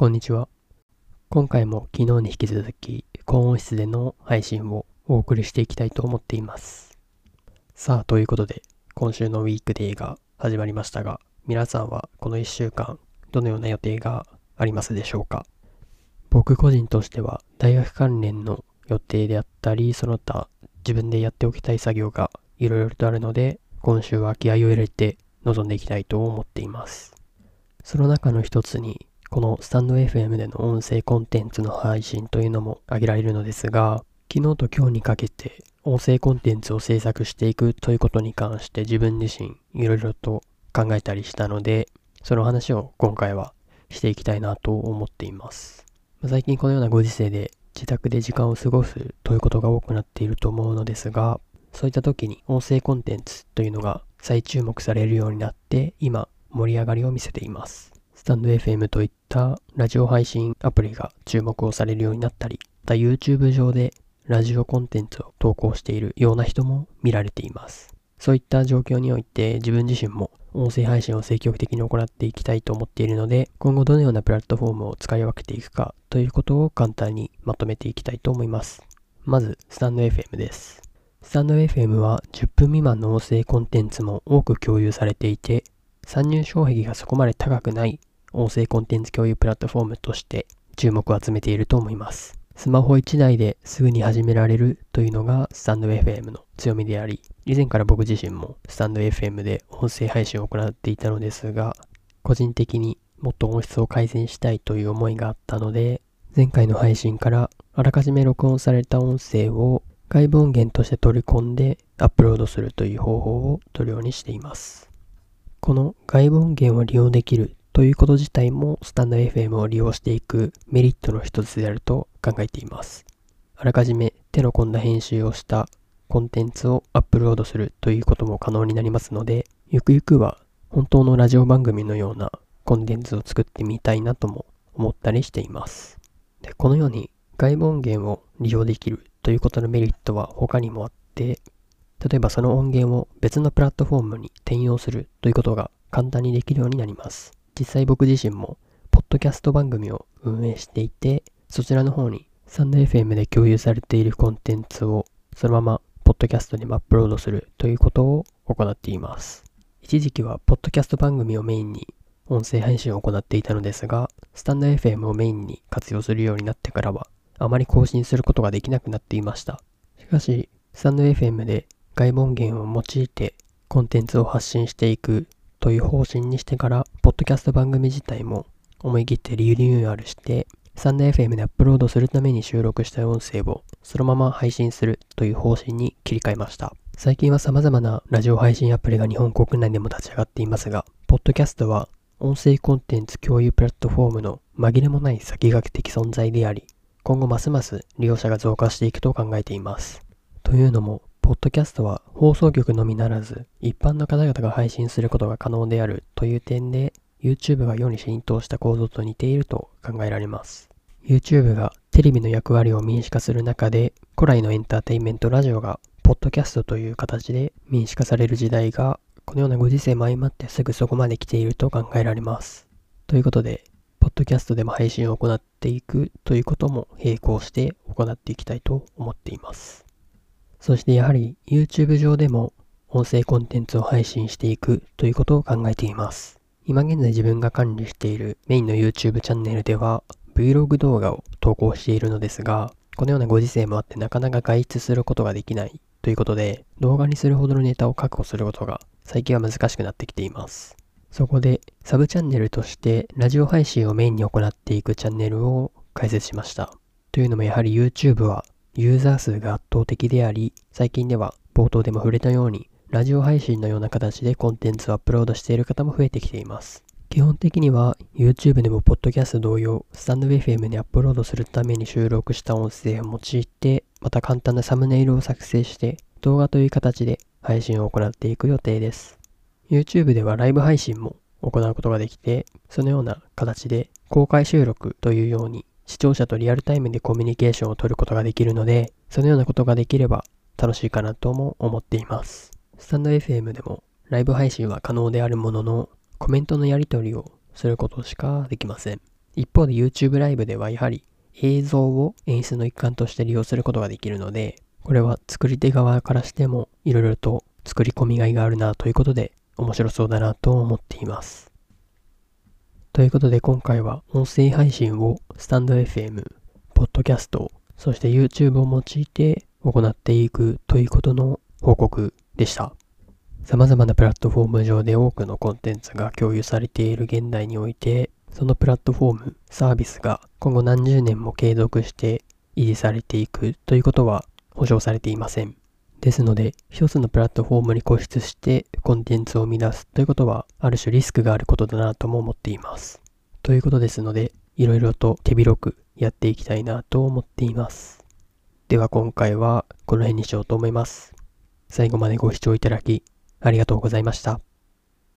こんにちは。今回も昨日に引き続き高音質での配信をお送りしていきたいと思っています。さあ、ということで今週のウィークデーが始まりましたが、皆さんはこの1週間どのような予定がありますでしょうか？僕個人としては大学関連の予定であったり、その他自分でやっておきたい作業がいろいろとあるので、今週は気合を入れて臨んでいきたいと思っています。その中の一つにこのスタンド FM での音声コンテンツの配信というのも挙げられるのですが、昨日と今日にかけて音声コンテンツを制作していくということに関して自分自身いろいろと考えたりしたので、その話を今回はしていきたいなと思っています。最近このようなご時世で自宅で時間を過ごすということが多くなっていると思うのですが、そういった時に音声コンテンツというのが再注目されるようになって今盛り上がりを見せています。スタンド FM といったラジオ配信アプリが注目をされるようになったり、また YouTube 上でラジオコンテンツを投稿しているような人も見られています。そういった状況において自分自身も音声配信を積極的に行っていきたいと思っているので、今後どのようなプラットフォームを使い分けていくかということを簡単にまとめていきたいと思います。まず、スタンド FM です。スタンド FM は10分未満の音声コンテンツも多く共有されていて、参入障壁がそこまで高くない音声コンテンツ共有プラットフォームとして注目を集めていると思います。スマホ1台ですぐに始められるというのがスタンド FM の強みであり、以前から僕自身もスタンド FM で音声配信を行っていたのですが、個人的にもっと音質を改善したいという思いがあったので、前回の配信からあらかじめ録音された音声を外部音源として取り込んでアップロードするという方法を取るようにしています。この外部音源を利用できるということ自体もスタンド FM を利用していくメリットの一つであると考えています。あらかじめ手の込んだ編集をしたコンテンツをアップロードするということも可能になりますので、ゆくゆくは本当のラジオ番組のようなコンテンツを作ってみたいなとも思ったりしています。でこのように外部音源を利用できるということのメリットは他にもあって、例えばその音源を別のプラットフォームに転用するということが簡単にできるようになります。実際僕自身も、ポッドキャスト番組を運営していて、そちらの方にサンド FM で共有されているコンテンツをそのままポッドキャストにアップロードするということを行っています。一時期はポッドキャスト番組をメインに音声配信を行っていたのですが、スタンド FM をメインに活用するようになってからは、あまり更新することができなくなっていました。しかし、スタンド FM で外部音源を用いてコンテンツを発信していくという方針にしてから、ポッドキャスト番組自体も思い切ってリニューアルして、サンダー FM でアップロードするために収録した音声をそのまま配信するという方針に切り替えました。最近は様々なラジオ配信アプリが日本国内でも立ち上がっていますが、ポッドキャストは音声コンテンツ共有プラットフォームの紛れもない先駆け的存在であり、今後ますます利用者が増加していくと考えています。というのも、ポッドキャストは放送局のみならず、一般の方々が配信することが可能であるという点で、YouTube が世に浸透した構造と似ていると考えられます。YouTube がテレビの役割を民主化する中で、古来のエンターテインメントラジオが、ポッドキャストという形で民主化される時代が、このようなご時世も相まってすぐそこまで来ていると考えられます。ということで、ポッドキャストでも配信を行っていくということも並行して行っていきたいと思っています。そしてやはり YouTube 上でも音声コンテンツを配信していくということを考えています。今現在自分が管理しているメインの YouTube チャンネルでは Vlog 動画を投稿しているのですが、このようなご時世もあってなかなか外出することができないということで、動画にするほどのネタを確保することが最近は難しくなってきています。そこでサブチャンネルとしてラジオ配信をメインに行っていくチャンネルを開設しました。というのもやはり YouTube はユーザー数が圧倒的であり、最近では冒頭でも触れたように、ラジオ配信のような形でコンテンツをアップロードしている方も増えてきています。基本的には YouTube でも Podcast 同様、スタンド FM にアップロードするために収録した音声を用いて、また簡単なサムネイルを作成して動画という形で配信を行っていく予定です。YouTube ではライブ配信も行うことができて、そのような形で公開収録というように視聴者とリアルタイムでコミュニケーションを取ることができるので、そのようなことができれば楽しいかなとも思っています。スタンド FM でもライブ配信は可能であるものの、コメントのやり取りをすることしかできません。一方で YouTube ライブではやはり映像を演出の一環として利用することができるので、これは作り手側からしてもいろいろと作り込みがいがあるなということで面白そうだなと思っています。ということで今回は音声配信をスタンド FM、ポッドキャスト、そして YouTube を用いて行っていくということの報告でした。様々なプラットフォーム上で多くのコンテンツが共有されている現代において、そのプラットフォーム、サービスが今後何十年も継続して維持されていくということは保証されていません。ですので、一つのプラットフォームに固執してコンテンツを生み出すということは、ある種リスクがあることだなとも思っています。ということですので、いろいろと手広くやっていきたいなと思っています。では今回はこの辺にしようと思います。最後までご視聴いただきありがとうございました。